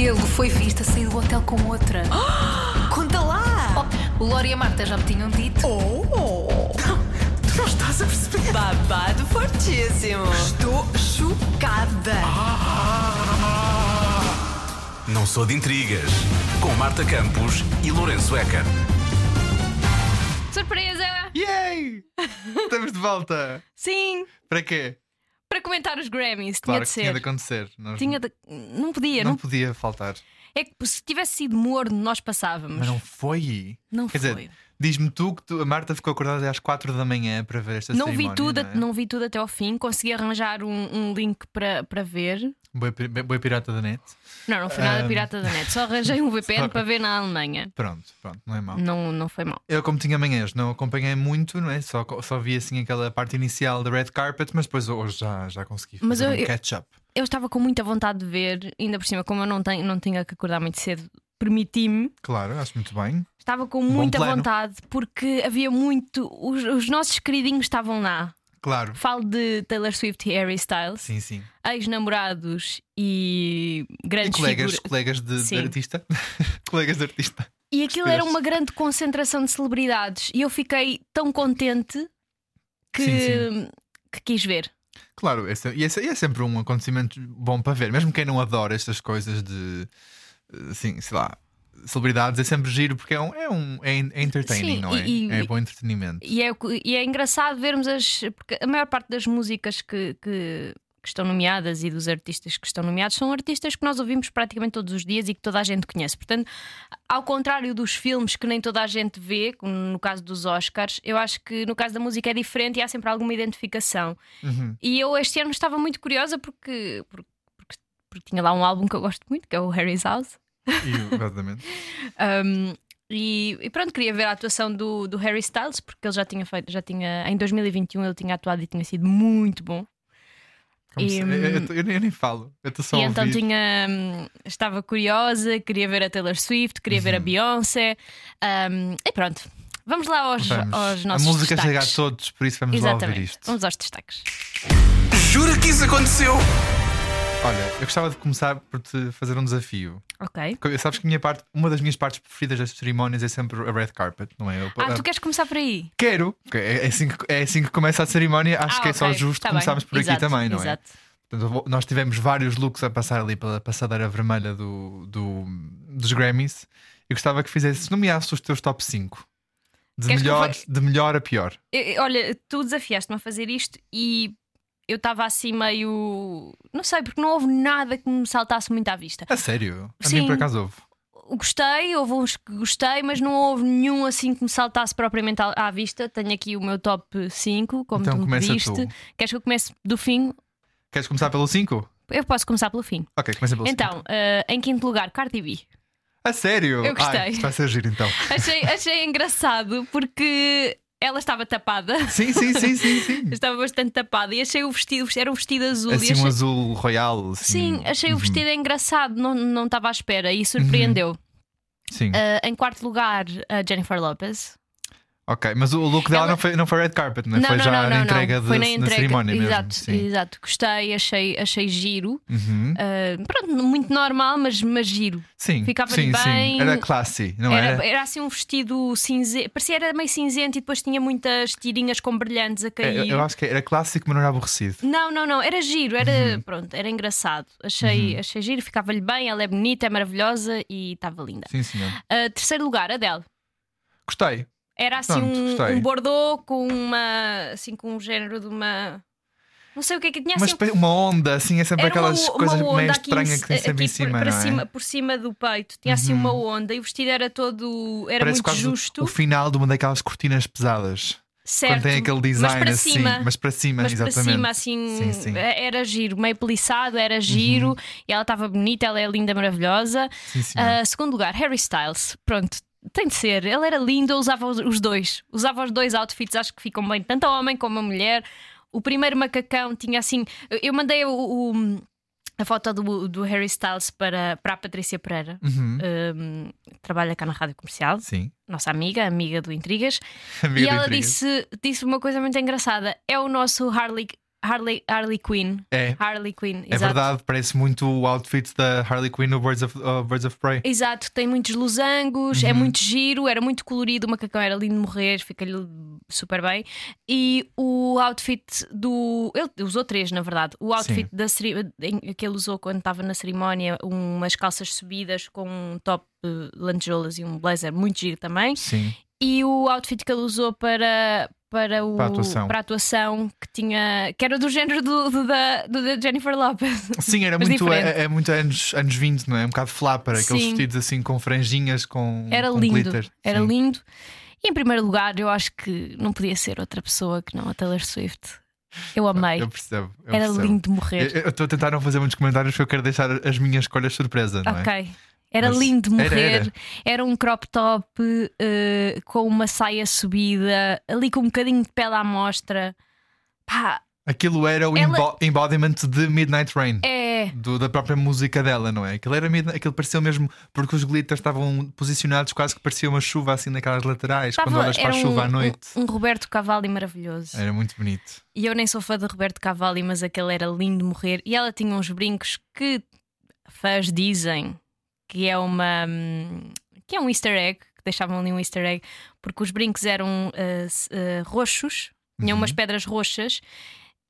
Ele foi visto a sair do hotel com outra. Conta lá! Oh, o Lori e a Marta já me tinham dito. Oh! Tu não estás a perceber? Babado fortíssimo. Estou chocada! Não sou de intrigas. Com Marta Campos e Lourenço Eker. Surpresa! Yay! Estamos de volta! Sim! Para quê? Para comentar os Grammys, Claro tinha de ser. tinha de acontecer. Nós Tinha de- Não podia, não não... podia faltar. É que se tivesse sido morno, nós passávamos. Mas não foi. Não Quer foi. dizer, diz-me tu que tu- a Marta ficou acordada até às 4 da manhã para ver esta Não vi, tudo, não, é? não vi tudo até ao fim, consegui arranjar um, um link para, para ver. Boi, boi pirata da net. Não, não foi nada Ahm. pirata da net, só arranjei um VPN Só- para ver na Alemanha. Pronto, pronto, não é mau. Não, não foi mal. Eu, como tinha manhãs, não acompanhei muito, não é? Só, só vi assim aquela parte inicial da red carpet, mas depois hoje já, já consegui Mas fazer eu- um catch-up. Eu estava com muita vontade de ver, ainda por cima, como eu não, tenho, não tinha que acordar muito cedo, permiti-me. Claro, acho muito bem. Estava com muita plano. vontade porque havia muito. Os, os nossos queridinhos estavam lá. Claro. Falo de Taylor Swift e Harry Styles, Sim, sim. ex-namorados e E grandes colegas, figuras. colegas de, de Sim. artista. colegas de artista. E aquilo era uma grande concentração de celebridades e eu fiquei tão contente que, Sim, que quis ver. Claro, esse, e esse, e é sempre um acontecimento bom para ver, mesmo quem não adora estas coisas de assim, sei lá, celebridades, é sempre giro porque é um, é, um, é é entertaining, Sim, não é? e- é bom entretenimento. E é, e é engraçado vermos as. Porque a maior parte das músicas que, que, que estão nomeadas e dos artistas que estão nomeados são artistas que nós ouvimos praticamente todos os dias e que toda a gente conhece. Portanto, ao contrário dos filmes que nem toda a gente vê, como no caso dos Oscars, eu acho que no caso da música é diferente e há sempre alguma identificação. Uhum. E eu este ano estava muito curiosa porque, porque, porque, porque tinha lá um álbum que eu gosto muito, que é o Harry's House. E, exatamente. Um, e, e pronto, queria ver a atuação do, do Harry Styles, porque ele já tinha feito, já tinha, em 2021 ele tinha atuado e tinha sido muito bom. Como E, se- eu, eu, eu nem- eu nem falo, eu estou só e a então ouvir. tinha, hum, estava curiosa, queria ver a Taylor Swift, queria Uhum. ver a Beyoncé. um, e pronto, vamos lá aos, Vamos. aos a nossos música chega a destaques. todos, por isso vamos lá ouvir Exatamente. isto. Vamos aos destaques. Jura que isso aconteceu? Olha, eu gostava de começar por te fazer um desafio. Ok. Sabes que minha parte, uma das minhas partes preferidas das cerimónias é sempre a red carpet, não é? Eu- Ah, tu queres começar por aí? Quero, é é assim, que, é assim que começa a cerimónia. Acho Ah, que é só ok. justo Tá começarmos bem. por aqui Exato, também, não é? Exato. Portanto, eu vou- nós tivemos vários looks a passar ali pela passadeira vermelha do, do- dos Grammys e gostava que fizesses, nomeasse os teus top 5 de Queres que eu melhor, de melhor a pior. Eu- Olha, tu desafiaste-me a fazer isto e eu estava assim meio. Não sei, porque não houve nada que me saltasse muito à vista. A sério? A Sim. mim por acaso houve. Gostei, houve uns que gostei, mas não houve nenhum assim que me saltasse propriamente à, vista. Tenho aqui o meu top 5, como Então tu me pediste. tu. Queres que eu comece do fim? Queres começar pelo 5? Eu posso começar pelo fim. Ok, começa pelo 5. Então, eh, em quinto lugar, Cardi B. A sério? Eu gostei. Ai, vai ser giro então. Achei, achei engraçado porque ela estava tapada. Sim, sim, sim, sim, sim. Estava bastante tapada e achei o vestido, era um vestido azul. Assim achei- um azul royal. assim. Sim, achei o Uhum. vestido engraçado, não, não estava à espera e surpreendeu. Sim. Uh, em quarto lugar, a Jennifer Lopez. Ok, mas o look dela Ela- não, foi, não foi red carpet, não é? Não, foi não, já não, na entrega, não. de- Foi na na entrega. cerimónia mesmo. exato, Sim. exato. Gostei, achei, achei giro. Uhum. Uh, pronto, muito normal, mas, mas giro. Sim, Ficava-lhe sim, bem. sim. Era classy, não Era, era? era assim um vestido cinzento, parecia era meio cinzento e depois tinha muitas tirinhas com brilhantes a É, cair. eu, eu acho que era clássico, mas não era aborrecido. Não, não, não, era giro, era, Uhum. pronto, era engraçado. Achei, achei giro, ficava-lhe bem, ela é bonita, é maravilhosa e estava linda. Sim, senhor. Uh, terceiro lugar, Adele. Gostei. Era assim Pronto, um, gostei. um bordô com uma assim com um género de uma não sei o que é que tinha Uma, assim. uma onda, assim, é sempre era uma, aquelas uma coisas onda meio estranhas que tem sempre em cima, por, para não é? cima, por cima do peito. Tinha assim Uhum. uma onda e o vestido era todo era Parece muito justo, o final de uma daquelas cortinas pesadas. certo. Quando tem aquele design mas para assim, cima, mas para cima, mas para exatamente. cima assim Sim, sim. era giro, meio peliçado, era giro e ela estava bonita, ela é linda, maravilhosa. Sim. Ah, segundo lugar, Harry Styles. Pronto, tem de ser. Ele era lindo, eu usava os- dois. Usava os dois outfits, acho que ficam bem, tanto a homem como a mulher. O primeiro macacão tinha assim. eu- Eu mandei o. o- a foto do, do Harry Styles para, para a Patrícia Pereira, Uhum. um, trabalha cá na rádio comercial, Sim. nossa amiga, amiga do Intrigas, Amiga e do ela Intrigas. disse, disse uma coisa muito engraçada: é o nosso Harley Harley, Harley Quinn. É. Harley Quinn, É exato. verdade, parece muito o outfit da Harley Quinn no Birds of, uh, Birds of Prey. Exato, tem muitos losangos, Uhum. é muito giro, era muito colorido, o macacão era lindo de morrer, fica-lhe super bem. E o outfit do. Ele usou três, na verdade. O outfit Sim. da que ele usou quando estava na cerimónia, umas calças subidas com um top de lantejoulas e um blazer muito giro também. Sim. E o outfit que ele usou para. Para, o, Para a atuação. para a atuação que tinha que era do género do, do da, do da Jennifer Lopez. Sim, era muito, é, é muito anos, anos 20, não é? Um bocado flapper, aqueles Sim. vestidos assim com franjinhas, com, Era com lindo. glitter. Era Sim. lindo. E em primeiro lugar, eu acho que não podia ser outra pessoa que não a Taylor Swift. Eu amei. Eu percebo. eu Era percebo. lindo de morrer. Eu eu estou a tentar não fazer muitos comentários porque eu quero deixar as minhas escolhas surpresa, não é? Ok. Era Mas lindo de era, morrer. era. um crop top eh, com uma saia subida, ali com um bocadinho de pele à mostra. Pá, Aquilo era o Ela- embo- embodiment de Midnight Rain. é. do- da própria música dela, não é? Aquilo, era, aquilo parecia mesmo porque os glitters estavam posicionados quase que parecia uma chuva assim naquelas laterais, quando Tava- olhas para a era chuva um, à noite. Um, um Roberto Cavalli maravilhoso. Era muito bonito. E eu nem sou fã de Roberto Cavalli, mas aquele era lindo de morrer. E ela tinha uns brincos que fãs dizem que é uma. hum, que é um easter egg, que deixavam ali um easter egg, porque os brincos eram s- ah, roxos, tinham Uhum. umas pedras roxas.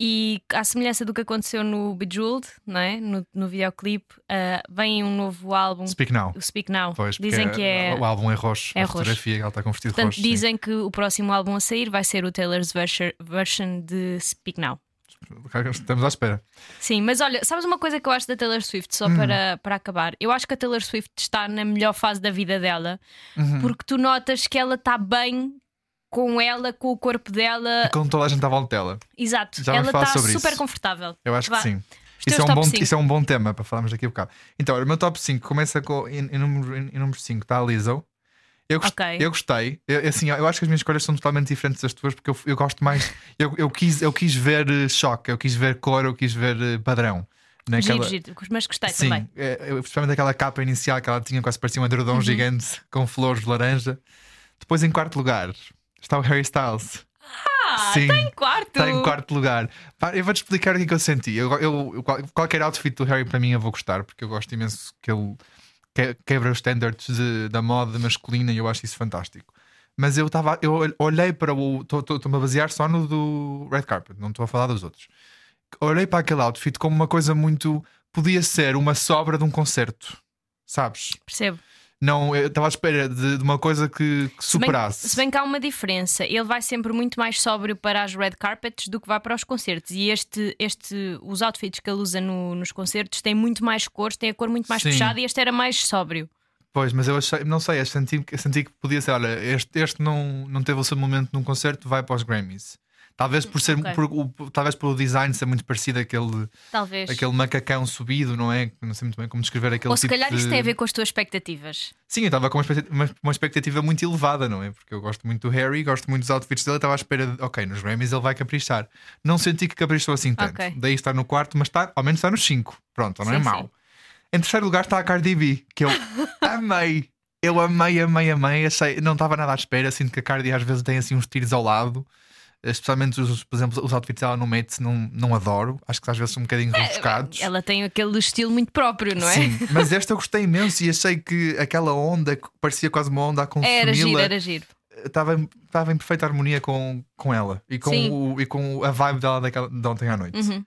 E à semelhança do que aconteceu no Bejeweled, não é? no, no videoclipe, ah, vem um novo álbum, Speak Now. o Speak Now. Pois, dizem que é. o álbum é roxo. é a roxo. fotografia, ela está Portanto, roxo. sim. dizem que o próximo álbum a sair vai ser o Taylor's version de Speak Now. Estamos à espera. Sim, mas olha, sabes uma coisa que eu acho da Taylor Swift, só Hum. para, para acabar? Eu acho que a Taylor Swift está na melhor fase da vida dela, Uhum. porque tu notas que ela está bem com ela, com o corpo dela. Com toda a gente à volta dela. Exato, Já ela está super isso. confortável. Eu acho Vá. que sim. Isso é, um bom, isso é um bom tema para falarmos daqui a bocado. Então, o meu top 5 começa com. Em, em número, em, em número 5 está a Lizzo. Eu, gost- Ok. eu gostei. Eu, assim, eu acho que as minhas escolhas são totalmente diferentes das tuas porque eu, eu gosto mais. Eu, eu, quis, eu quis ver eh, choque, eu quis ver cor, eu quis ver eh, padrão. Giro, giro, mas gostei Sim, também. é, especialmente aquela capa inicial que ela tinha, quase parecia um edredom Uhum. gigante com flores de laranja. Depois, em quarto lugar, está o Harry Styles. Ah, Sim, está em quarto. Está em quarto lugar. Eu vou-te explicar o que é que eu senti. Eu, eu- eu- qual- qualquer outfit do Harry para mim eu vou gostar, porque eu gosto imenso que ele quebra os standards de- da moda masculina e eu acho isso fantástico. Mas eu estava, eu olhei para o. Estou-me a basear só no do Red Carpet, não estou a falar dos outros. Olhei para aquele outfit como uma coisa muito. Podia ser uma sobra de um concerto, sabes? Percebo. Não, eu estava à espera de, de uma coisa que, que Se bem, superasse. se bem que há uma diferença, ele vai sempre muito mais sóbrio para as red carpets do que vai para os concertos. E este, este os outfits que ele usa no- nos concertos têm muito mais cores, têm a cor muito mais Sim. puxada e este era mais sóbrio. Pois, mas eu achei, não sei, eu senti, senti que podia ser, olha, este, este não, não teve o seu momento num concerto, vai para os Grammys. Talvez por ser, Ok. por, o- talvez pelo design ser muito parecido àquele, Talvez. aquele macacão subido, não é? Não sei muito bem como descrever aquele Ou se tipo calhar de... isso tem a ver com as tuas expectativas. Sim, eu estava com uma expectativa, uma- expectativa muito elevada, não é? Porque eu gosto muito do Harry, gosto muito dos outfits dele, estava à espera de, ok, nos Grammys ele vai caprichar. Não senti que caprichou assim tanto. Ok. Daí está no quarto, mas está, ao menos está nos 5. Pronto, não é Sim, mau. sim. Em terceiro lugar está a Cardi B, que eu amei. Eu amei, amei, amei. Achei, não estava nada à espera. Sinto que a Cardi às vezes tem assim uns tiros ao lado. Especialmente, os, por exemplo, os outfits dela no Mates não, não adoro. Acho que às vezes são um bocadinho rebuscados. Ela tem aquele estilo muito próprio, não é? Sim, mas esta eu gostei imenso e achei que aquela onda que parecia quase uma onda a Era giro, era giro. estava, em- estava em perfeita harmonia com, com ela e com, Sim. o, e com a vibe dela daquela, de ontem à noite. Uhum.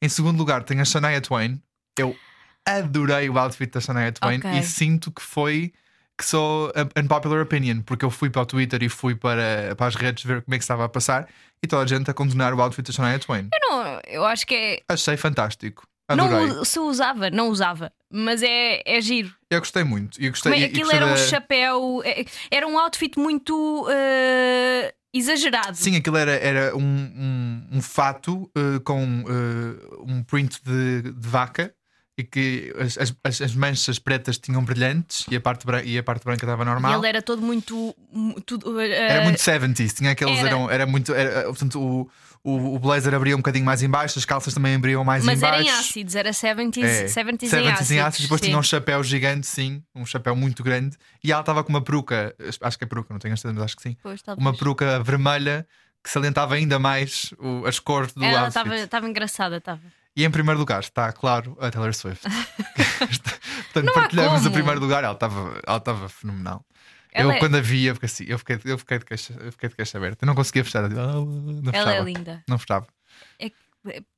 Em segundo lugar, tem a Shania Twain. Eu adorei o outfit da Shania Twain Ok. e sinto que foi que sou unpopular opinion, porque eu fui para o Twitter e fui para, para as redes ver como é que estava a passar e toda a gente a condenar o outfit da Shania Twain. Eu, não, eu acho que é. Achei fantástico. Adorei. Não se usava, não usava, mas é, é giro. Eu gostei muito. E eu gostei, Como é- e Aquilo gostei era um da- chapéu, é- era um outfit muito eh, exagerado. Sim, aquilo era, era um, um, um fato eh, com eh, um print de, de vaca e que as, as- as, as manchas pretas tinham brilhantes e a parte, bran- e a parte branca estava E normal. ele era todo muito. mu- tudo, eh, Era muito 70s, tinha aqueles. era. Eram, era muito. Era, portanto, o, o, o blazer abria um bocadinho mais em baixo, as calças também abriam mais mas em era em ácidos, era 70s, É, 70s, 70s em ácidos. ácidos, depois sim. tinha um chapéu gigante, sim, um chapéu muito grande, e ela estava com uma peruca, acho que é peruca, não tenho a certeza, mas acho que sim, Pois, uma peruca vermelha que salientava ainda mais o- as cores do Ela outfit. estava engraçada, estava. E em primeiro lugar está, claro, a Taylor Swift. Portanto, Não partilhamos o primeiro lugar, ela estava ela estava fenomenal. Ela eu, é- quando a vi, eu fiquei, assim, eu fiquei, eu fiquei, de, queixa, eu fiquei de queixa aberta. Eu não conseguia fechar. "Ah, Não Ela é fechava. linda. Não fechava.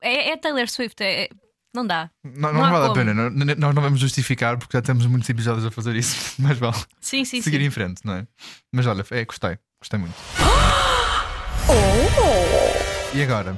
É, é Taylor Swift, é- é- não dá. Não, Não não vale a como. pena. não- não- Nós não vamos justificar porque já temos muitos episódios a fazer isso. Mas vale Sim, sim, seguir sim. em frente, não é? Mas olha, é, gostei. Gostei muito. E agora?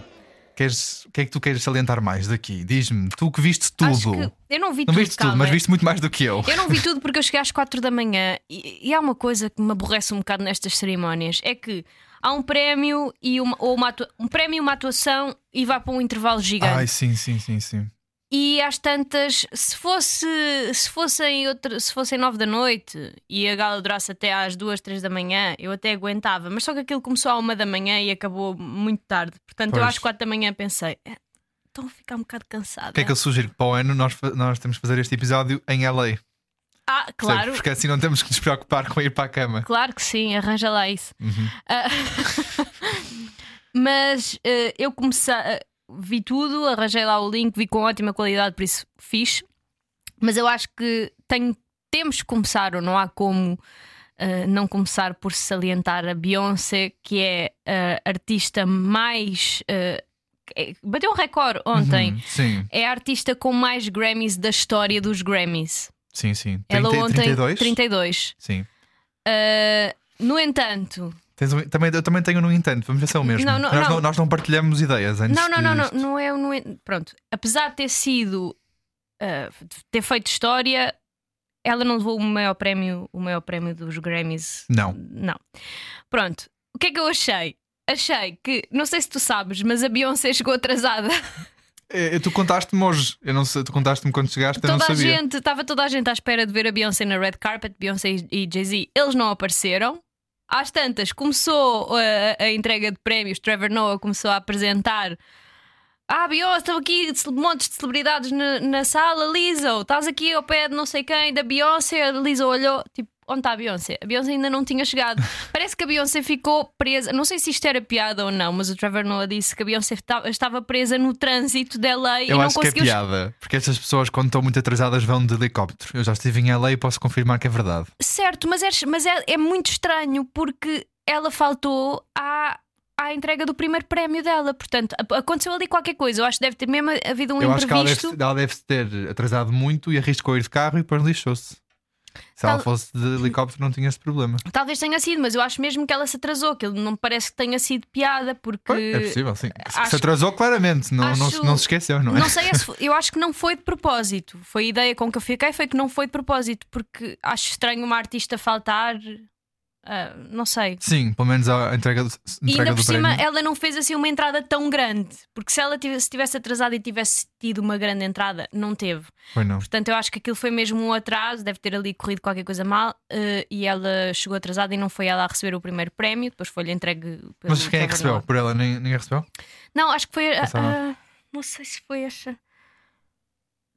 Queres, o que é que tu queres salientar mais daqui? Diz-me, tu que viste tudo. Que eu não vi Não tudo, viste tudo, calma. mas viste muito mais do que eu. Eu não vi tudo porque eu cheguei às 4 da manhã e, e há uma coisa que me aborrece um bocado nestas cerimónias: é que há um prémio e uma, ou uma atua- um prémio e uma atuação e vai para um intervalo gigante. Ai, sim, sim, sim, sim. E às tantas, se fosse se fossem outra, se fossem 9 da noite e a gala durasse até às 2, 3 da manhã, eu até aguentava, mas só que aquilo começou à 1 da manhã e acabou muito tarde. Portanto, eu Pois. às 4 da manhã pensei, "Eh, estou a ficar um bocado cansada. O que é que eu sugiro? Para o ano nós, nós temos que fazer este episódio em LA. Ah, claro. Porque assim não temos que nos preocupar com ir para a cama. Claro que sim, arranja lá isso. Uhum. Ah, mas eh, eu comecei, eh, vi tudo, arranjei lá o link, vi com ótima qualidade, por isso fiz. Mas eu acho que tenho- temos que começar, ou não há como eh, não começar por salientar a Beyoncé, que é a artista mais. eh, é- bateu um recorde ontem. Uhum, Sim, É a artista com mais Grammys da história dos Grammys. sim, sim. Ela 30, ontem. 32? 32. Sim. Uh, no entanto, um- também, eu também tenho no entanto, vamos ver se é o mesmo. Não, não, nós, não. nós não partilhamos ideias antes. não, não, não, não, não é o. não é- Pronto, apesar de ter sido. uh, ter feito história, ela não levou o maior prémio, o maior prémio dos Grammys. Não. Não. Pronto, o que é que eu achei? Achei que, não sei se tu sabes, mas a Beyoncé chegou atrasada. É, tu contaste-me hoje. Eu não sei, tu contaste-me quando chegaste, eu não toda a sabia. gente, estava toda a gente à espera de ver a Beyoncé na red carpet, Beyoncé e Jay-Z. Eles não apareceram. Às tantas, começou uh, a, a entrega de prémios. Trevor Noah começou a apresentar. Ah, Beyoncé, estão aqui montes de celebridades na, na sala. Lizzo, estás aqui ao pé de não sei quem, da Beyoncé. A Lizzo olhou, tipo, onde está a Beyoncé? A Beyoncé ainda não tinha chegado. Parece que a Beyoncé ficou presa. Não sei se isto era piada ou não, mas o Trevor Noah disse que a Beyoncé esta- estava presa no trânsito de LA e Eu não acho que é conseguiu piada, porque essas pessoas, quando estão muito atrasadas, vão de helicóptero. Eu já estive em LA e posso confirmar que é verdade. Certo, mas, é, mas é, é muito estranho porque ela faltou à, à entrega do primeiro prémio dela. Portanto, aconteceu ali qualquer coisa. Eu acho que deve ter mesmo havido um eu acho que ela imprevisto. deve, ela deve ter atrasado muito e arriscou ir de carro e depois lixou-se. Se ela Tal- fosse de helicóptero, não tinha esse problema. Talvez tenha sido, mas eu acho mesmo que ela se atrasou. Que não me parece que tenha sido piada, porque. É possível, sim. Se- acho- se atrasou claramente, não, não, se- acho- não se esqueceu, não é? Não sei, se foi- eu acho que não foi de propósito. Foi a ideia com que eu fiquei, foi que não foi de propósito, porque acho estranho uma artista faltar. Ah, não sei. Sim, pelo menos a entrega do, E entrega ainda por cima, prémio. ela não fez assim uma entrada tão grande. Porque se ela tivesse, tivesse atrasado e tivesse tido uma grande entrada, não teve. Foi não. Portanto, eu acho que aquilo foi mesmo um atraso, deve ter ali corrido qualquer coisa mal. eh, e ela chegou atrasada e não foi ela a receber o primeiro prémio, depois foi-lhe entregue. Mas quem é que recebeu? Por ela nem, ninguém recebeu? Não, acho que foi. a- não sei se foi esta.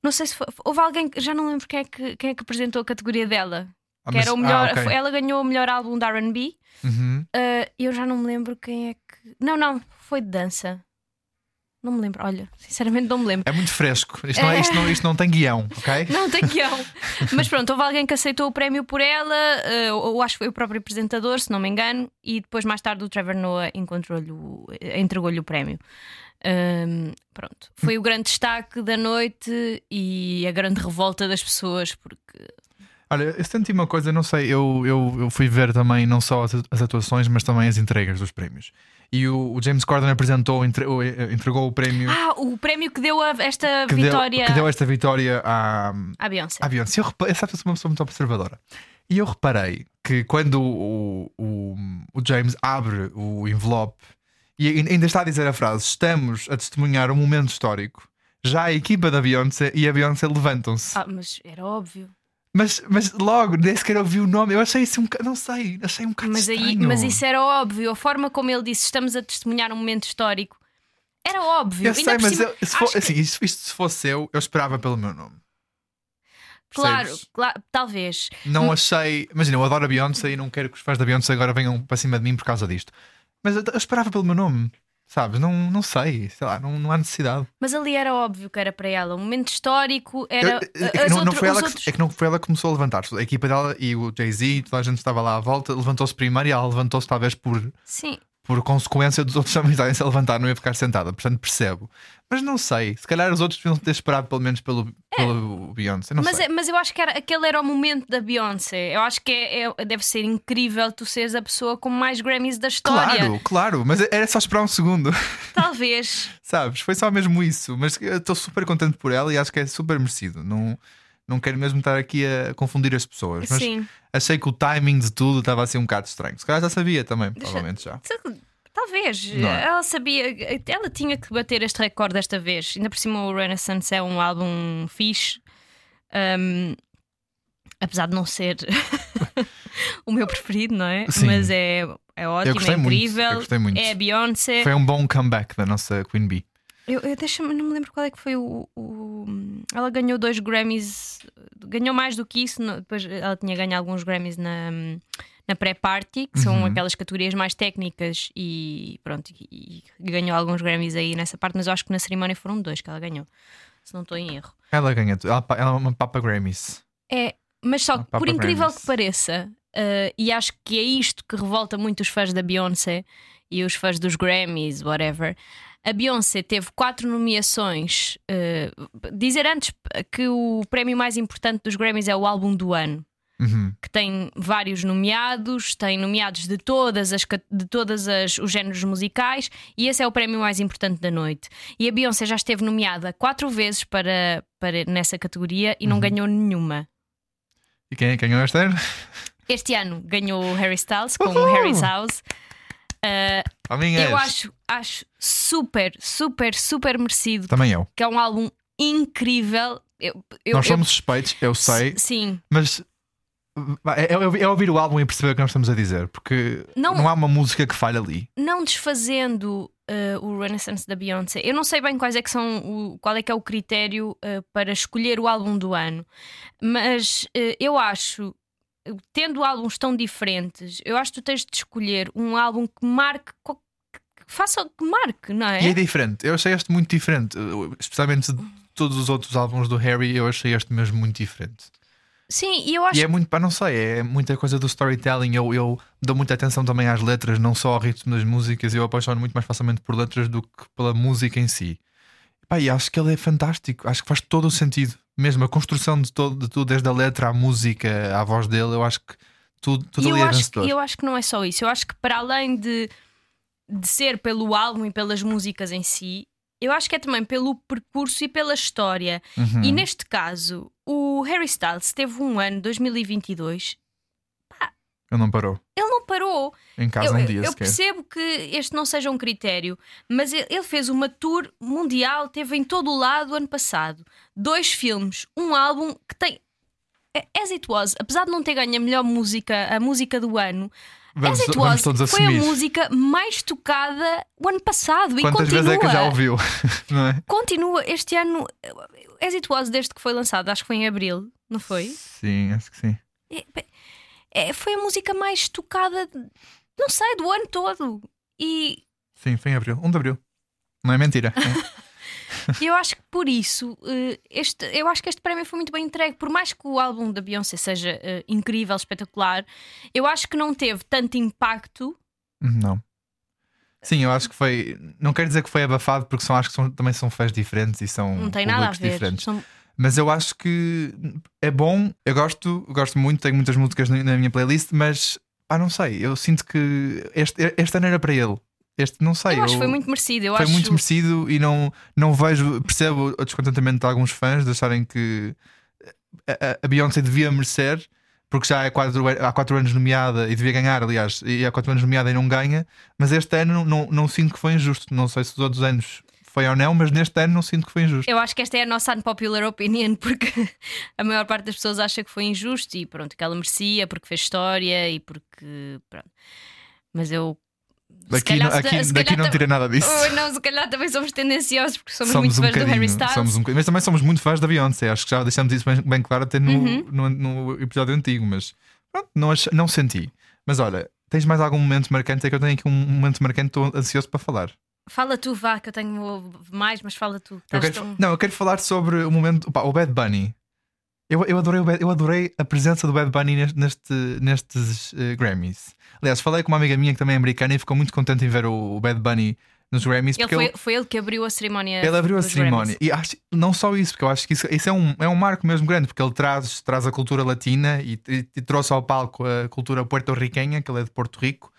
Não sei se foi. Houve alguém que já não lembro quem é que, quem é que apresentou a categoria dela. Ah, que mas- era o melhor. ah, ok. foi- Ela ganhou o melhor álbum da RB. Uhum. Uh, eu já não me lembro quem é que. Não, não, foi de dança. Não me lembro, olha, sinceramente não me lembro. É muito fresco. Isto não, é- isto não, isto não tem guião, ok? Não tem guião. Mas pronto, houve alguém que aceitou o prémio por ela, uh, ou acho que foi o próprio apresentador, se não me engano, e depois mais tarde o Trevor Noah entregou-lhe o prémio. Um, pronto, foi o grande destaque da noite e a grande revolta das pessoas, porque Olha, eu senti uma coisa, não sei, eu, eu, eu fui ver também não só as, as atuações, mas também as entregas dos prémios. E o, o James Corden apresentou, entre- eh, entregou o prémio ah, o prémio que deu a- esta que, vitória deu, que deu esta vitória à, à Beyoncé. à Beyoncé. Eu reparei, sabe, eu sou uma pessoa muito observadora. E eu reparei que quando o, o, o James abre o envelope e ainda está a dizer a frase: Estamos a testemunhar um momento histórico. Já a equipa da Beyoncé e a Beyoncé levantam-se. Ah, mas era óbvio. Mas, mas logo, nem sequer ouvi o nome. Eu achei isso um bocado, não sei, achei um bocado Mas, aí, estranho. mas isso era óbvio. A forma como ele disse, estamos a testemunhar um momento histórico, era óbvio. Eu Ainda sei, mas cima, eu- se for- que- assim, isto, isto se fosse eu, eu esperava pelo meu nome. claro, claro, talvez. Não achei. Imagina, eu adoro a Beyoncé e não quero que os fãs da Beyoncé agora venham para cima de mim por causa disto. Mas eu, eu esperava pelo meu nome, sabes? Não, não sei, sei lá, não, não há necessidade. Mas ali era óbvio que era para ela. Um momento histórico Eu- era. é, que não, foi ela outros- que, é que não foi ela que começou a levantar-se. A equipa dela e o Jay-Z, toda a gente estava lá à volta, levantou-se primeiro e ela levantou-se talvez por, Sim, por consequência dos outros também estarem-se a levantar, não ia ficar sentada. Portanto, percebo. Mas não sei, se calhar os outros deviam ter esperado pelo menos pelo, pelo Beyoncé. Não mas, sei. é- mas eu acho que era, aquele era o momento da Beyoncé. Eu acho que é, é- deve ser incrível tu seres a pessoa com mais Grammys da história. Claro, claro, mas era só esperar um segundo, Talvez. sabes? Foi só mesmo isso. Mas estou super contente por ela e acho que é super merecido. Não, não quero mesmo estar aqui a confundir as pessoas. Mas Sim. achei que o timing de tudo estava assim um bocado estranho. Se calhar já sabia também, provavelmente já. Talvez. Não é? Ela sabia. Ela tinha que bater este recorde desta vez. Ainda por cima, o Renaissance é um álbum fixe. Um, apesar de não ser o meu preferido, não é? Sim. Mas é, é ótimo, é incrível. muito. É a Beyoncé. Foi um bom comeback da nossa Queen Bee. Eu, eu deixa-me, não me lembro qual é que foi o, o- Ela ganhou dois Grammys, ganhou mais do que isso. Depois ela tinha ganho alguns Grammys na, na pré-party, que são Uhum. aquelas categorias mais técnicas, e pronto, e, e ganhou alguns Grammys aí nessa parte, mas eu acho que na cerimónia foram dois que ela ganhou, se não estou em erro. Ela ganha. Ela, ela é uma Papa Grammys. É, mas só que, por incrível Grammys. que pareça, eh, e acho que é isto que revolta muito os fãs da Beyoncé e os fãs dos Grammys, whatever. A Beyoncé teve quatro nomeações. eh, dizer antes que o prémio mais importante dos Grammys é o álbum do ano. Uhum. Que tem vários nomeados, tem nomeados de todas as de todas as, os géneros musicais, e esse é o prémio mais importante da noite. E a Beyoncé já esteve nomeada quatro vezes para, para nessa categoria e não Uhum. ganhou nenhuma. E quem que ganhou este ano? Este ano ganhou o Harry Styles com o Uhul! Harry's House. Uh, eu acho, acho super, super, super merecido. Também eu. Que é um álbum incrível. Eu, eu- nós eu- somos suspeitos, eu sei, Sim, mas é, é- é ouvir o álbum e perceber o que nós estamos a dizer, porque Não- não, há uma música que falha ali. não desfazendo uh, o Renaissance da Beyoncé. Eu não sei bem quais é que são o, qual é que é o critério uh, para escolher o álbum do ano, mas uh, eu acho. Tendo álbuns tão diferentes, eu acho que tu tens de escolher um álbum que marque, que faça que marque, não é? E é diferente. Eu achei este muito diferente, uh, especialmente de todos os outros álbuns do Harry. Eu achei este mesmo muito diferente. Sim, e eu acho E é muito, pá, não sei, é muita coisa do storytelling. Eu, eu dou muita atenção também às letras, não só ao ritmo das músicas. Eu apaixono muito mais facilmente por letras do que pela música em si. Pá, e acho que ele é fantástico, acho que faz todo o sentido. Mesmo a construção de, todo, de tudo, desde a letra à música, à voz dele, eu acho que tudo, tudo E eu ali é acho, vencedor. e eu acho que não é só isso. Eu acho que para além de, de ser pelo álbum e pelas músicas em si, eu acho que é também pelo percurso e pela história. Uhum. E neste caso, o Harry Styles teve um ano, 2022, Ele não parou. ele não parou. Em casa eu, um dia eu percebo que este não seja um critério, mas ele ele fez uma tour mundial, teve em todo o lado ano passado. Dois filmes, um álbum que tem. As It Was, apesar de não ter ganho a melhor música, a música do ano, Vamos, As It Was foi a música mais tocada o ano passado e Quantas continua. vezes é que já ouviu? não é? Continua este ano. As It Was, desde que foi lançado, acho que foi em abril, não foi? Sim, acho que sim. É, é, foi a música mais tocada, não sei, do ano todo. E Sim, foi em abril. 1 de abril. Não é mentira. eu acho que por isso, eh, este, eu acho que este prémio foi muito bem entregue. Por mais que o álbum da Beyoncé seja eh, incrível, espetacular, eu acho que não teve tanto impacto. Não. Sim, eu acho que foi. Não quero dizer que foi abafado, porque são, acho que são- também são fãs diferentes e são Não tem nada a ver. diferentes. São- Mas eu acho que é bom. Eu gosto, eu gosto muito, tenho muitas músicas na na minha playlist, mas ah, não sei. Eu sinto que este, este ano era para ele. Este não sei. eu acho que foi muito merecido. Eu foi acho... muito merecido e não, não vejo, percebo o descontentamento de alguns fãs de acharem que a, a- Beyoncé devia merecer, porque já é quatro, há quatro anos nomeada e devia ganhar, aliás, e há quatro anos nomeada e não ganha, mas este ano não, não, não sinto que foi injusto. Não sei se os outros anos foi ou não, mas neste ano não sinto que foi injusto. Eu acho que esta é a nossa unpopular opinion, porque a maior parte das pessoas acha que foi injusto e pronto, que ela merecia porque fez história e porque. Pronto. Mas eu. Daqui, calhar aqui, daqui calhar não tira nada disso. Oh, não, se calhar também somos tendenciosos porque somos, muito um fãs do Harry Styles. somos um. Mas também somos muito fãs da Beyoncé. Acho que já deixamos isso bem, bem claro até no, Uhum. no, no episódio antigo. Mas pronto, não, não senti. Mas olha, tens mais algum momento marcante? É que eu tenho aqui um momento marcante, estou ansioso para falar. Fala tu, vá, que eu tenho mais, mas fala tu. Eu quero, tão- Não, eu quero falar sobre o momento. opa, o Bad Bunny. Eu, eu, adorei, Bad- eu adorei a presença do Bad Bunny neste, neste- nestes eh, Grammys. Aliás, falei com uma amiga minha que também é americana e ficou muito contente em ver o, o Bad Bunny nos Grammys. Ele porque foi, ele, foi ele que abriu a cerimónia. ele abriu a cerimónia. Grammys. E acho, não só isso, porque eu acho que isso, isso é, um, é um marco mesmo grande, porque ele traz, traz a cultura latina e, e- e trouxe ao palco a cultura porto-riquenha, que ele é de Porto Rico.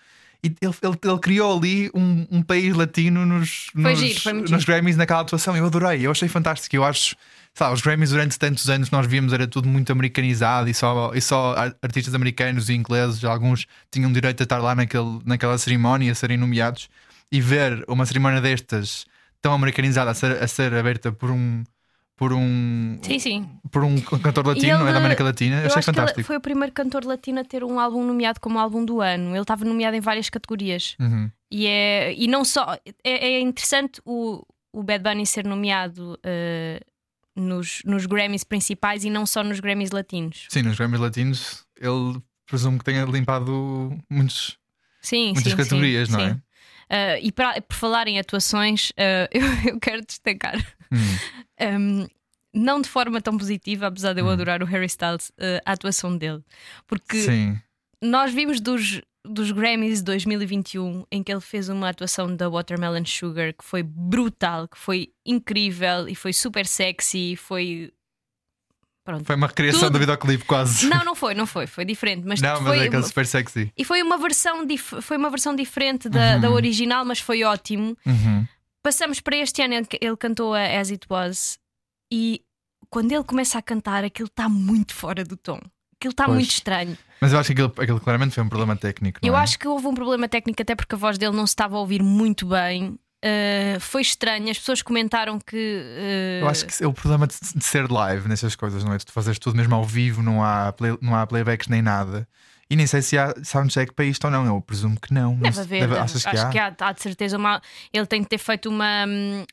E ele, ele, ele criou ali um, um país latino nos, nos, giro, nos. Grammys naquela atuação. Eu adorei, eu achei fantástico. Eu acho, sei lá, os Grammys durante tantos anos nós víamos era tudo muito americanizado e só, e só ar- artistas americanos e ingleses, alguns tinham direito a estar lá naquele, naquela cerimónia, a serem nomeados. E ver uma cerimónia destas tão americanizada a ser, a ser aberta por um. Por um, Sim, sim. por um cantor latino, ele- não é da América Latina, eu, achei acho que fantástico. ele foi o primeiro cantor latino a ter um álbum nomeado como álbum do ano. Ele estava nomeado em várias categorias. Uhum. E, é, e não só. É, é interessante o, o Bad Bunny ser nomeado eh, nos, nos Grammys principais e não só nos Grammys latinos. Sim, nos Grammys Latinos, ele presumo que tenha limpado muitos, Sim, muitas sim, categorias, sim, não é? Eh, e para, por falar em atuações, eh, eu, eu quero destacar. Hum. Um, não de forma tão positiva, apesar de eu adorar o Harry Styles, eh, a atuação dele. Porque Sim, nós vimos dos, dos Grammys de 2021 em que ele fez uma atuação da Watermelon Sugar que foi brutal, que foi incrível e foi super sexy. Foi. Pronto. foi uma recriação Tudo- do videoclipe quase. Não, não foi, não foi, foi diferente. Mas, Não, mas foi é aquele super sexy. E foi uma versão, dif- foi uma versão diferente da, da original, mas foi ótimo. Uhum. Passamos para este ano, ele, ele cantou a As It Was e quando ele começa a cantar, aquilo está muito fora do tom. Aquilo está muito estranho. Mas eu acho que aquilo, aquilo claramente foi um problema técnico. Eu é? acho que houve um problema técnico, até porque a voz dele não se estava a ouvir muito bem. Uh, foi estranho. As pessoas comentaram que. uh, Eu acho que é o problema de, de ser live nessas coisas, não é? De tu fazeres tudo mesmo ao vivo, não há, play- não há playbacks nem nada. E nem sei se há soundcheck para isto ou não. Eu presumo que não. Deve haver, deve- achas acho que há? há, há de certeza uma. Ele tem que ter feito uma,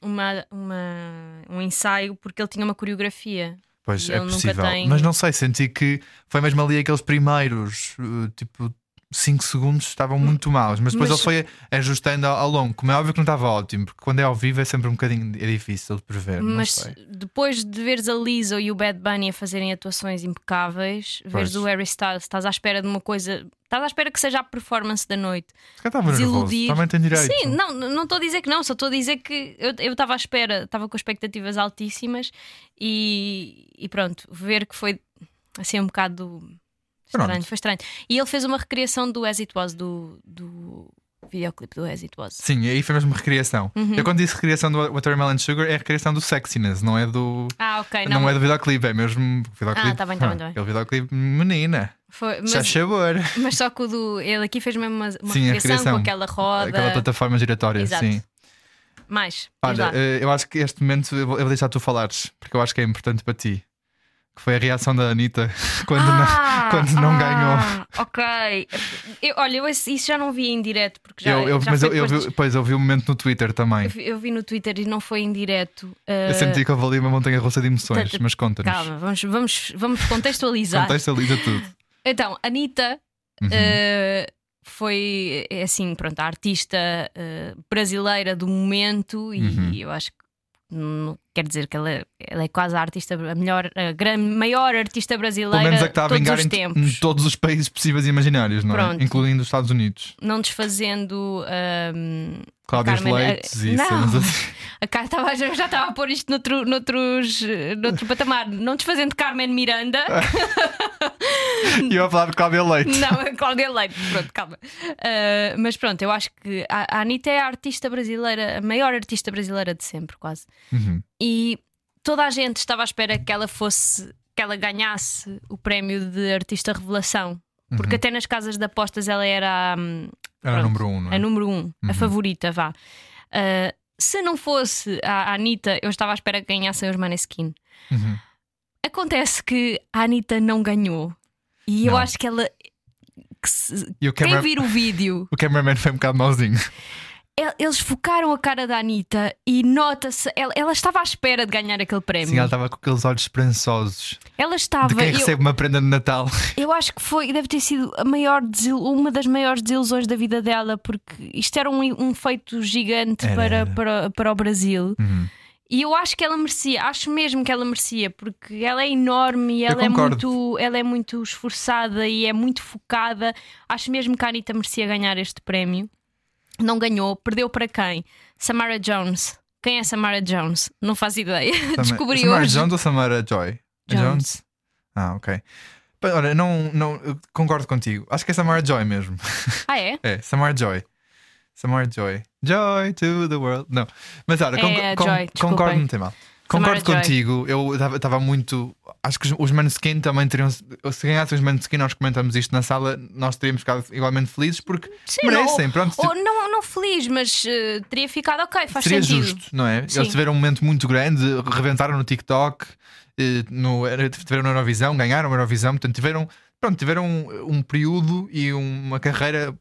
uma, uma- um ensaio porque ele tinha uma coreografia. Pois E é possível. tem- Mas não sei, senti que foi mesmo ali aqueles primeiros, uh, tipo, 5 segundos estavam muito maus. Mas depois Mas- ele foi ajustando ao, ao longo. Como é óbvio que não estava ótimo, porque quando é ao vivo é sempre um bocadinho é difícil de prever. Mas depois de veres a Lizzo e o Bad Bunny a fazerem atuações impecáveis, veres Pois. o Harry Styles, estás à espera de uma coisa. Estás à espera que seja a performance da noite. Se estava desiludir. Também tem direito. Sim, não, não estou a dizer que não, só estou a dizer que eu estava à espera, estava com expectativas e, e pronto, ver que foi assim um bocado estranho, Pronto. foi estranho. E ele fez uma recriação do As It Was, do, do videoclipe do As It Was. Sim, aí foi mesmo recriação. Uhum. Eu quando disse recriação do Watermelon Sugar é a recriação do sexiness, não é do. Ah, ok, Não, não, é do videoclipe, é mesmo videoclipe. Ah, tá bem, tá bem, tá bem. Aquele videoclipe, menina, foi, já mas, sabor. mas só que o do. Ele aqui fez mesmo uma, uma Sim, recriação recriação. com aquela roda. Aquela plataforma giratória, Exato. sim. Mais. Olha, eh, eu acho que este momento eu vou, eu vou deixar tu falares, porque eu acho que é importante para ti. Que foi a reação da Anitta quando, Ah, não, quando não ganhou. ah, Ok. Eu- olha, eu isso já não vi em direto, porque já, Eu, eu- já mas eu, eu vi, pois, eu vi o momento no Twitter também. eu vi, eu no Twitter e não foi em direto. Eu Ah, senti que houve ali uma montanha russa de emoções, mas conta-nos. Calma, vamos, vamos, vamos contextualizar. Contextualiza tudo. Então, Anitta Uhum. ah, foi é assim, pronto, a artista ah, brasileira do momento e Uhum. eu acho que não quer dizer que ela, é- ela é quase a artista, a melhor, a gran- maior artista brasileira Pelo menos a que está a todos vingar os em, tempos. em todos os países possíveis e imaginários, não é? Pronto. Incluindo os Estados Unidos. não desfazendo ahm, Cláudias Carmen, Leites eh, e não. assim. a Car- tava- já estava a pôr isto noutro, noutros, noutro patamar, não desfazendo Carmen Miranda, E eu a falar de Cláudia Leite. não, a Cláudia Leite, pronto, calma. Ah, mas pronto, eu acho que a, a Anitta é a artista brasileira, a maior artista brasileira de sempre, quase. Uhum. E toda a gente estava à espera que ela fosse, que ela ganhasse o prémio de artista revelação. Porque até nas casas de apostas ela era hum, Era Pronto. número um, é? a número um, a favorita, vá. Ah, se não fosse a Anitta, eu estava à espera que ganhassem os Maneskin. Uhum. Acontece que a Anitta não ganhou. E eu Não. acho que ela. que se- E o, quem camera... vir o vídeo o cameraman foi um bocado mauzinho. El- eles focaram a cara da Anitta e nota-se, ela, ela estava à espera de ganhar aquele prémio. Sim, ela estava com aqueles olhos esperançosos Ela estava. de quem eu- recebe uma prenda de Natal. Eu acho que foi, deve ter sido a maior uma das maiores desilusões da vida dela, porque isto era um, um feito gigante Era, para, era. Para, para o Brasil. Uhum. E eu acho que ela merecia, acho mesmo que ela merecia, porque ela é enorme e ela é, muito, ela é muito esforçada e é muito focada. Acho mesmo que a Anitta merecia ganhar este prémio. Não ganhou, perdeu para quem? Samara Jones. Quem é Samara Jones? Não faço ideia. Descobri Samara hoje. Jones ou Samara Joy? A Jones. Ah, ok. Olha, não, não, concordo contigo. Acho que é Samara Joy mesmo. Ah, é? É, Samara Joy. Samara Joy. Joy to the world. Não. Mas olha, É con- a con- Joy, concordo, não tem mal. Samara Concordo Joy. contigo. Eu estava muito. Acho que os, Maneskin também teriam. Se ganhassem os Maneskin, nós comentamos isto na sala, nós teríamos ficado igualmente felizes porque Sim, merecem. não, pronto, tipo, ou não, não feliz, mas eh, teria ficado ok, faz seria sentido. justo, não é? Sim. Eles tiveram um momento muito grande, rebentaram no TikTok, eh, no, era- tiveram na Eurovisão, ganharam a Eurovisão, portanto tiveram, pronto, tiveram um, um período e uma carreira,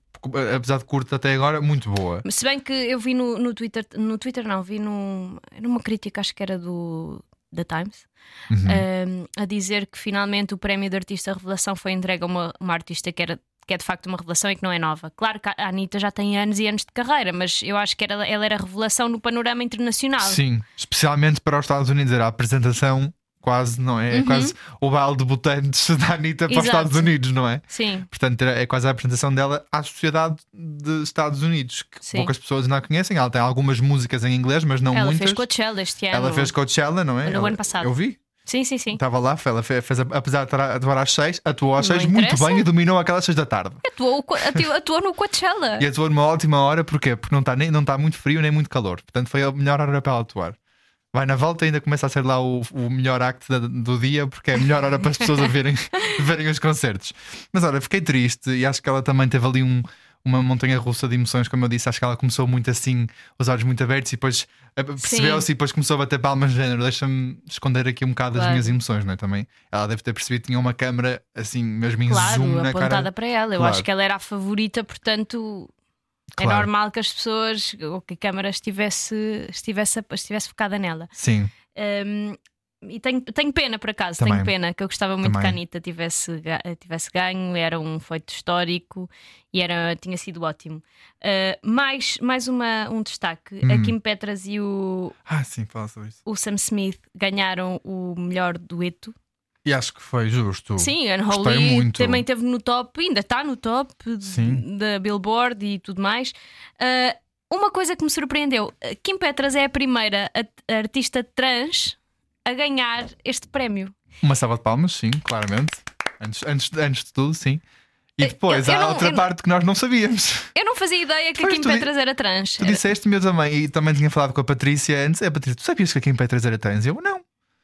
apesar de curta até agora, muito boa. Se bem que eu vi no, no Twitter, no Twitter não, vi num, numa crítica, acho que era do da Times, Uhum. ehm, a dizer que finalmente o prémio de artista revelação foi entregue a uma, uma artista que era que é de facto uma revelação e que não é nova. Claro que a Anitta já tem anos e anos de carreira, mas eu acho que era, ela era revelação no panorama internacional. Sim, especialmente para os Estados Unidos, era a apresentação quase, não é? É quase o baile de debutantes da Anitta para os Uhum. Exato. Estados Unidos, não é? Sim, Portanto, é quase a apresentação dela à sociedade dos Estados Unidos, que Sim. poucas pessoas não a conhecem. Ela tem algumas músicas em inglês, mas não ela muitas. fez Coachella este ano. Ela fez Coachella, não é? No Ela- ano passado. Eu vi. Sim, sim, sim. Estava lá, ela fez, fez- apesar de estar a atuar às 6, atuou às 6 muito bem e dominou aquelas 6 da tarde. Atuou, atuou, atuou no Coachella. E atuou numa ótima hora, porquê? Porque não está, não está muito frio nem muito calor. Portanto, foi a melhor hora para ela atuar. Vai na volta e ainda começa a ser lá o, o melhor acto da- do dia, porque é a melhor hora para as pessoas verem, verem os concertos. Mas olha, fiquei triste e acho que ela também teve ali um- uma montanha russa de emoções, como eu disse. Acho que ela começou muito assim, os olhos muito abertos, e depois eh, percebeu-se e depois começou a bater palmas, de género. Deixa-me esconder aqui um bocado as Claro. minhas emoções, não é? Também ela deve ter percebido que tinha uma câmera assim, mesmo em Claro, zoom na apontada cara. para ela. Eu Claro. acho que ela era a favorita, portanto. Claro. É normal que as pessoas, ou que a câmara estivesse, estivesse, estivesse focada nela. Sim, Um, e tenho, tenho pena, por acaso, Também. tenho pena, que eu gostava muito que a Também. Anitta tivesse, ga- tivesse ganho, era um feito histórico e era, tinha sido ótimo. Uh, mais mais uma, um destaque: Uhum. a Kim Petras e o, ah, sim, fala sobre isso. o Sam Smith ganharam o melhor dueto. E acho que foi justo. Sim, Unholy também esteve no top, ainda está no top da Billboard e tudo mais. Ah, uma coisa que me surpreendeu: Kim Petras é a primeira a- artista trans a ganhar este prémio. Uma salva de palmas, sim, claramente. Antes, antes, antes de tudo, sim. E depois eu- eu há não- outra eu não- parte que nós não sabíamos. Eu não fazia ideia que Pois, a Kim Petras era trans. Tu disseste-me eu também, e também tinha falado com a Patrícia antes. É, Patrícia, tu sabias que a Kim Petras era trans? Eu não.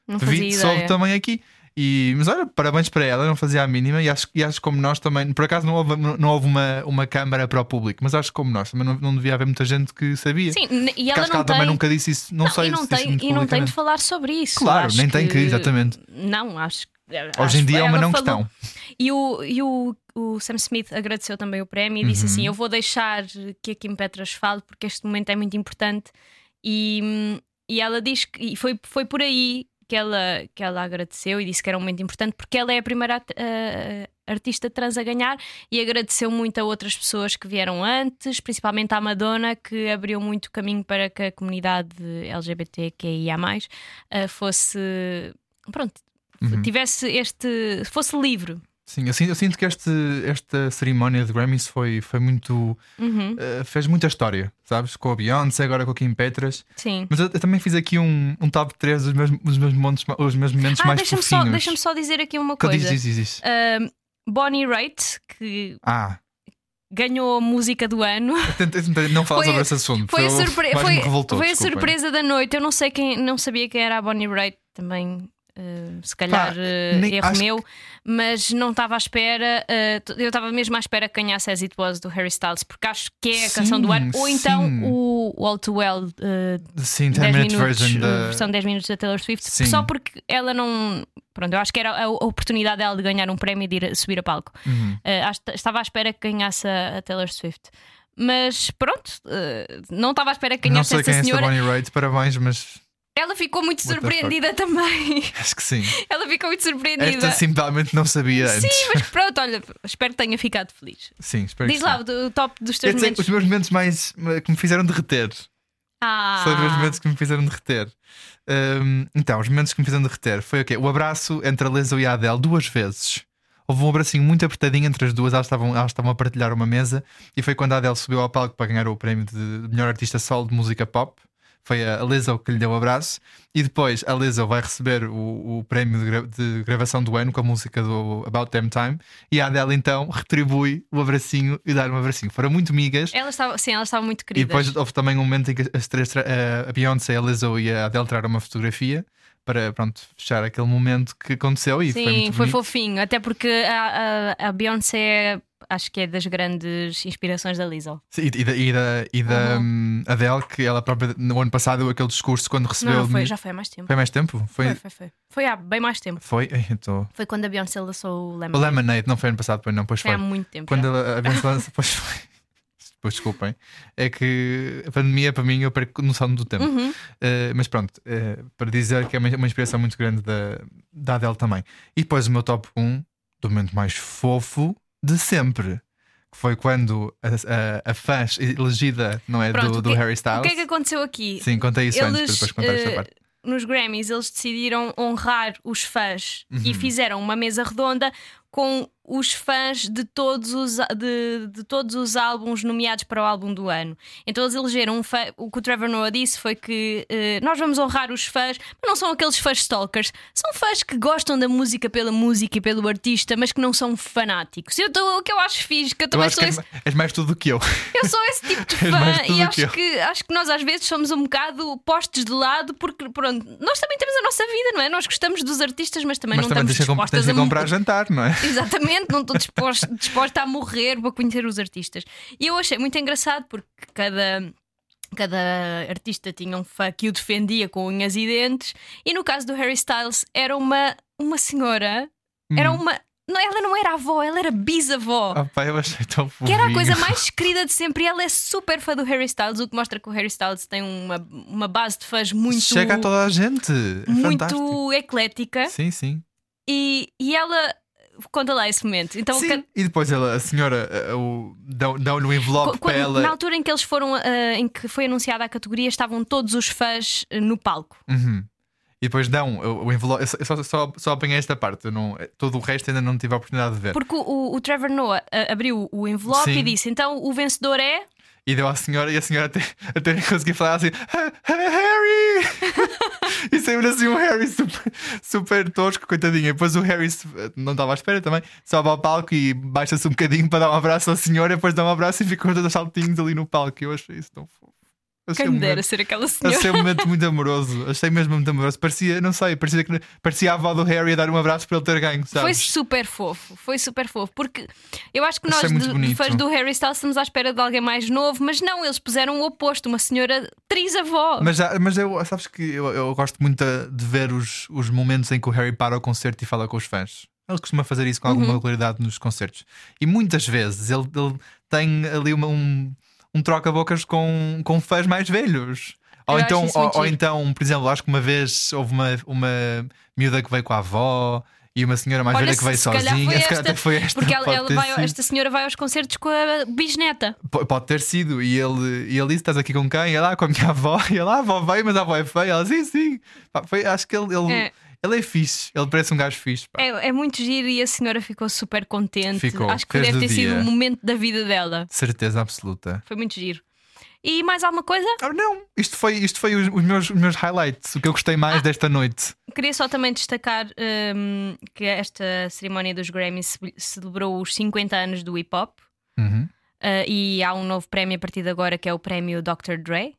Não fazia Vi, ideia. soube também aqui. E, mas olha, parabéns para ela, não fazia a mínima. E acho, e acho como nós também, por acaso não houve, não houve uma, uma câmara para o público, mas acho como nós também não, não devia haver muita gente que sabia. Sim, e ela acho que não ela tem. também nunca disse isso, não, sei e não tem, e não tem de falar sobre isso. Claro, Acho nem tem que, exatamente. Não, acho que. Hoje em dia é uma não falou. questão. E, o, e o, o Sam Smith agradeceu também o prémio e disse Uhum. assim: Eu vou deixar que a Kim Petras fale porque este momento é muito importante. E, e ela diz que e foi, foi por aí que ela, que ela agradeceu e disse que era um momento importante porque ela é a primeira eh, artista trans a ganhar e agradeceu muito a outras pessoas que vieram antes, principalmente à Madonna, que abriu muito caminho para que a comunidade LGBTQIA eh, fosse. Pronto. Uhum. Tivesse este. fosse livre. Sim, eu sinto, eu sinto que este, esta cerimónia de Grammys foi, foi muito. Uhum. eh, fez muita história, sabes? Com a Beyoncé, agora com a Kim Petras. Sim. Mas eu, eu também fiz aqui um, um top 3 dos meus, dos meus, momentos, os meus momentos Ah, mais deixa-me só, fofinhos. deixa só dizer aqui uma coisa. diz, diz, diz. Ahm, Bonnie Raitt, que Ah, ganhou a música do ano. não falar Foi- sobre esse assunto. Foi a, surpre- foi, revoltou, foi a surpresa da noite. Eu não sei quem, não sabia quem era a Bonnie Raitt também. Ah, se calhar Pá, ah, nem- erro meu, mas não estava à espera. t- eu estava mesmo à espera que ganhasse As It Was do Harry Styles, porque acho que é a Sim, canção do ano, ou então sim. o, All Too Well ah, Sim, 10 10 minute minutos, version da. versão 10 minutos da Taylor Swift, Sim. só porque ela não. Pronto, eu acho que era a oportunidade dela de ganhar um prémio e de ir a- subir a palco. Uhum. Uh, estava à espera que ganhasse a, a Taylor Swift. Mas pronto, eh, não estava à espera que Não ganhasse sei essa quem é esta senhora. Bonnie Raitt, parabéns, mas Ela ficou muito What surpreendida também. acho que sim. Ela ficou muito surpreendida. Esta simplesmente não sabia antes. Sim, mas pronto, olha, espero que tenha ficado feliz. Sim, espero Diz que lá sim. o, o top dos teus dizer, momentos. os meus momentos mais que me fizeram derreter. Ah, São os meus momentos que me fizeram derreter. Hum, então, os momentos que me fizeram derreter foi o quê? O abraço entre a Lizzo e a Adele duas vezes. Houve um abracinho muito apertadinho entre as duas, elas estavam, elas estavam a partilhar uma mesa e foi quando a Adele subiu ao palco para ganhar o prémio de melhor artista solo de música pop. Foi a Lizzo que lhe deu o abraço e depois a Lizzo vai receber o, o prémio de, gra- de gravação do ano com a música do About Them Time e a Adele então retribui o abracinho e dá um abracinho. Foram muito migas. ela estava, sim, ela estava muito E querida. depois houve também um momento em que as três, tra- a Beyoncé, a Lizzo e a Adele tiraram uma fotografia para pronto, fechar aquele momento que aconteceu e foi Sim, muito foi fofinho. Até porque a, a, a Beyoncé acho que é das grandes inspirações da Lizzo. Sim, E, da, e da, e da, hum, Adele, que ela própria no ano passado deu aquele discurso quando recebeu. Não, foi, já foi há mais tempo. Foi mais tempo? Foi. Foi, foi, foi. Foi há bem mais tempo. Foi? Tô- Foi quando a Beyoncé lançou o O Lemonade. Lemonade não foi ano passado, pois não, pois Foi foi. há muito tempo. Quando já. a, Beyoncé lança, pois foi. Pois desculpem. É que a pandemia, para mim, eu perco noção do tempo. Uhum. Uh, mas pronto, uh, para dizer que é uma, uma inspiração muito grande da, da Adele também. E depois o meu top 1 do momento mais fofo de sempre. Que foi quando a, a, a fã elegida não é, Pronto, do, o do que- Harry O Styles. que é que aconteceu aqui? Sim, contei isso antes, para Eles, depois contar esta eh, parte. nos Grammys, eles decidiram honrar os fãs e Uhum. fizeram uma mesa redonda com os fãs de todos os, de, de todos os álbuns nomeados para o álbum do ano. Então eles elegeram um fã. O que o Trevor Noah disse foi que eh, nós vamos honrar os fãs, mas não são aqueles fãs stalkers, são fãs que gostam da música pela música e pelo artista, mas que não são fanáticos. Eu tô, o que eu acho fixe, que eu Eu também acho sou que esse és mais tudo do que eu. eu sou esse tipo de fã e que acho eu. que, acho que nós às vezes somos um bocado postos de lado porque, pronto, nós também temos a nossa vida, não é? Nós gostamos dos artistas, mas também Mas não também estamos que, dispostas que a comprar jantar, não é? Exatamente, não estou disposta, disposta a morrer para conhecer os artistas. E eu achei muito engraçado porque cada. Cada artista tinha um fã que o defendia com unhas e dentes, e no caso do Harry Styles era uma, uma senhora, era Uhum. uma. Não, ela não era avó, ela era bisavó. Ah, pá, eu achei tão Que era a coisa mais querida de sempre. E ela é super fã do Harry Styles, o que mostra que o Harry Styles tem uma, uma base de fãs muito, Chega a toda a gente. É fantástico. muito eclética. Sim, sim. E, e ela conta lá esse momento. Então, Sim, E depois ela, a senhora uh, o- um envelope quando- ela. na altura em que eles foram, ah, em que foi anunciada a categoria, estavam todos os fãs ah, no palco. Uhum. E depois dão o, envelope. Eu só, só, só, apanhei esta parte. não, todo o resto ainda não tive a oportunidade de ver. Porque o, o- Trevor Noah ah, abriu o envelope Sim. e disse: então o vencedor é. E deu à senhora e a senhora até, até conseguia falar assim: "Ah, ah, Harry! e saiu assim um Harry super, super tosco, coitadinho. E depois o Harry não estava à espera também, sobe ao palco e baixa-se um bocadinho para dar um abraço à senhora, e depois dá um abraço e ficam todos saltinhos ali no palco. Eu achei isso tão fofo. Quem me dera ser aquela senhora. Achei um momento muito amoroso. Achei mesmo muito amoroso. Parecia, não sei, parecia, que, parecia a avó do Harry a dar um abraço para ele ter ganho, Foi sabes? super fofo, foi super fofo, porque eu acho que nós, Achei muito de- fãs do Harry Styles, estamos à espera de alguém mais novo, mas não, eles puseram o oposto, uma senhora trisavó. Mas, mas eu, sabes que eu, eu gosto muito de ver os, os momentos em que o Harry para o concerto e fala com os fãs. Ele costuma fazer isso com alguma Uhum. regularidade nos concertos. E muitas vezes ele, ele tem ali uma- um, um troca-bocas com, com fãs mais velhos. Ou Eu então, ou, ou então, por exemplo, acho que uma vez houve uma, uma miúda que veio com a avó e uma senhora mais Olha, velha que veio se- sozinha. foi esta, até foi esta. Porque ela, ela vai- esta senhora vai aos concertos com a bisneta. P- Pode ter sido. E ele, e ele disse: Estás aqui com quem? Ela, "Ah, com a minha avó. E ela, "Ah, a avó veio, mas a avó é feia. Ela, sim, sim. Pá, foi, acho que ele, ele, É. ele é fixe. Ele parece um gajo fixe. pá. É, é muito giro e a senhora ficou super contente. Ficou, Acho que fez deve do ter sido dia. o momento da vida dela. Certeza absoluta. Foi muito giro. E mais alguma coisa? Ah, não, isto foi, isto foi os, os meus, os meus highlights. O que eu gostei Ah. mais desta noite. Queria só também destacar hum, que esta cerimónia dos Grammys ce- celebrou os 50 anos do hip hop. Uhum. Uh, e há um novo prémio a partir de agora que é o prémio Dr. Dre,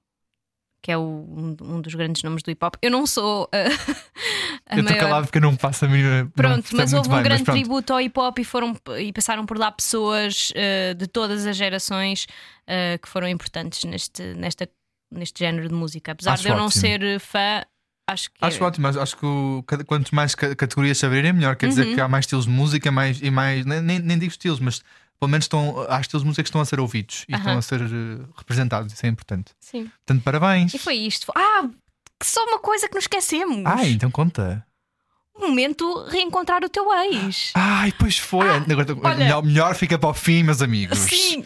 que é o- um, um dos grandes nomes do hip hop. Eu não sou uh, Eu estou maior- calado porque eu não faço a mínima. não Pronto, mas houve um bem, grande tributo ao hip hop e, foram, e passaram por lá pessoas uh, de todas as gerações uh, que foram importantes neste, nesta, neste género de música. Apesar Acho de eu não ótimo. ser fã, acho que. Acho ótimo, acho que o- quanto mais ca- categorias se abrirem, melhor. Quer Uhum. dizer que há mais estilos de música mais, e mais. Nem, nem digo estilos, mas pelo menos estão, há estilos música que estão a ser ouvidos e Aham. estão a ser eh, representados. Isso é importante. Sim. Portanto, parabéns. E foi isto. Ah, que só uma coisa que nos esquecemos. Ah, então conta. Momento reencontrar o teu ex. Ai, pois foi. Agora, Ah, olha- melhor, melhor fica para o fim, meus amigos. Sim.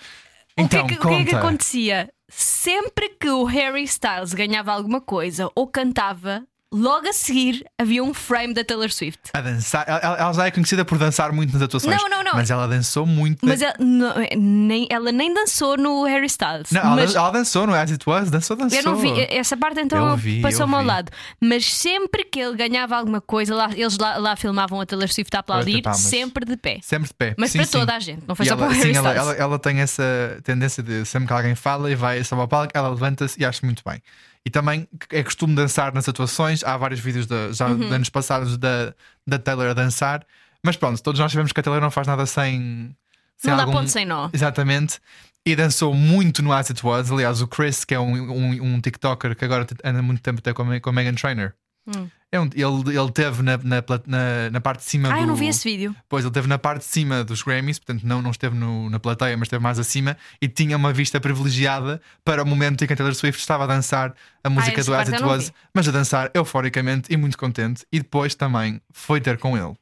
Então, o, que é que, o que é que acontecia? Sempre que o Harry Styles ganhava alguma coisa ou cantava, logo a seguir havia um frame da Taylor Swift. A dançar. Ela, ela já é conhecida por dançar muito nas atuações. Não, não, não. Mas ela dançou muito. Mas ela, não- nem, ela nem dançou no Harry Styles. Não, ela, mas ela dançou no As It Was, dançou, dançou. eu não vi essa parte, então passou-me ao lado. Mas sempre que ele ganhava alguma coisa, lá, eles lá, lá filmavam a Taylor Swift a aplaudir, sempre de pé. Sempre de pé. Mas Sim, para sim. toda a gente, não foi E só ela, para o Harry sim, Styles. ela, ela tem essa tendência de sempre que alguém fala e vai só ao palco, ela levanta-se e acho muito bem. E também é costume dançar nas atuações. Há vários vídeos de, já Uhum. de anos passados da, da Taylor a dançar. Mas pronto, todos nós sabemos que a Taylor não faz nada sem. sem Não dá algum- ponto sem nó. Exatamente. E dançou muito no As It Was. Aliás, o Chris, que é um, um, um TikToker que agora anda muito tempo até com a, com a Megan Trainer. É um- ele, ele teve na, na, na, na parte de cima Ah, do. eu não vi esse vídeo. Pois, ele esteve na parte de cima dos Grammys, portanto não, não esteve no- na plateia, mas esteve mais acima e tinha uma vista privilegiada para o momento em que a Taylor Swift estava a dançar a música essa do As It Was, mas a dançar euforicamente e muito contente. E depois também foi ter com ele.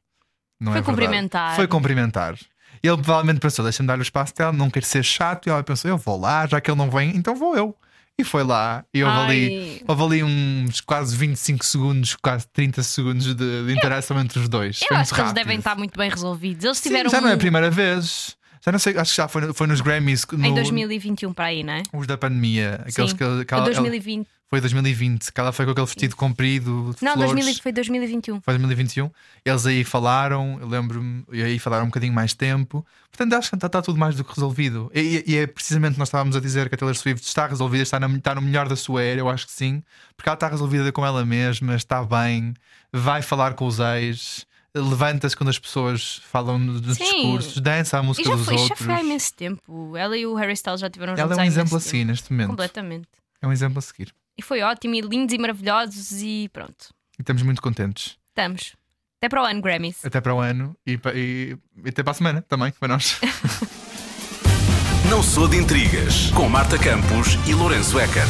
Não Foi é cumprimentar. Foi cumprimentar. Ele provavelmente pensou: deixa-me dar o espaço dela, não quero ser chato. E ela pensou: eu vou lá, já que ele não vem, então vou eu. E foi lá, e houve ali, houve ali uns quase 25 segundos, quase 30 segundos de, de interação entre os dois. Eu Foi acho que eles rápido. devem estar muito bem resolvidos. Eles Sim, tiveram já não é a primeira vez. Já não sei, acho que já foi, foi nos Grammys no, em 2021 para aí, não é? os da pandemia. Aqueles Sim. que, que ela, 2020. Foi 2020, que ela foi com aquele vestido comprido Não, flores. 2000, foi 2021. Foi 2021. Eles aí falaram, eu lembro-me, e aí falaram um bocadinho mais tempo. Portanto, acho que está, está tudo mais do que resolvido. E, e- e é precisamente nós estávamos a dizer que a Taylor Swift está resolvida, está, na- está no melhor da sua era, eu acho que sim, porque ela está resolvida com ela mesma, está bem, vai falar com os ex, levanta-se quando as pessoas falam nos Sim. discursos, dança a E música já dos foi, já outros. foi há imenso tempo. Ela e o Harry Styles já tiveram Ela é um exemplo a seguir neste momento. Completamente. É um exemplo a seguir. E foi ótimo, e lindos e maravilhosos, e pronto. E estamos muito contentes. Estamos. Até para o ano, Grammys. Até para o ano e, e- e até para a semana também, para nós. Não sou de intrigas com Marta Campos e Lourenço Eker.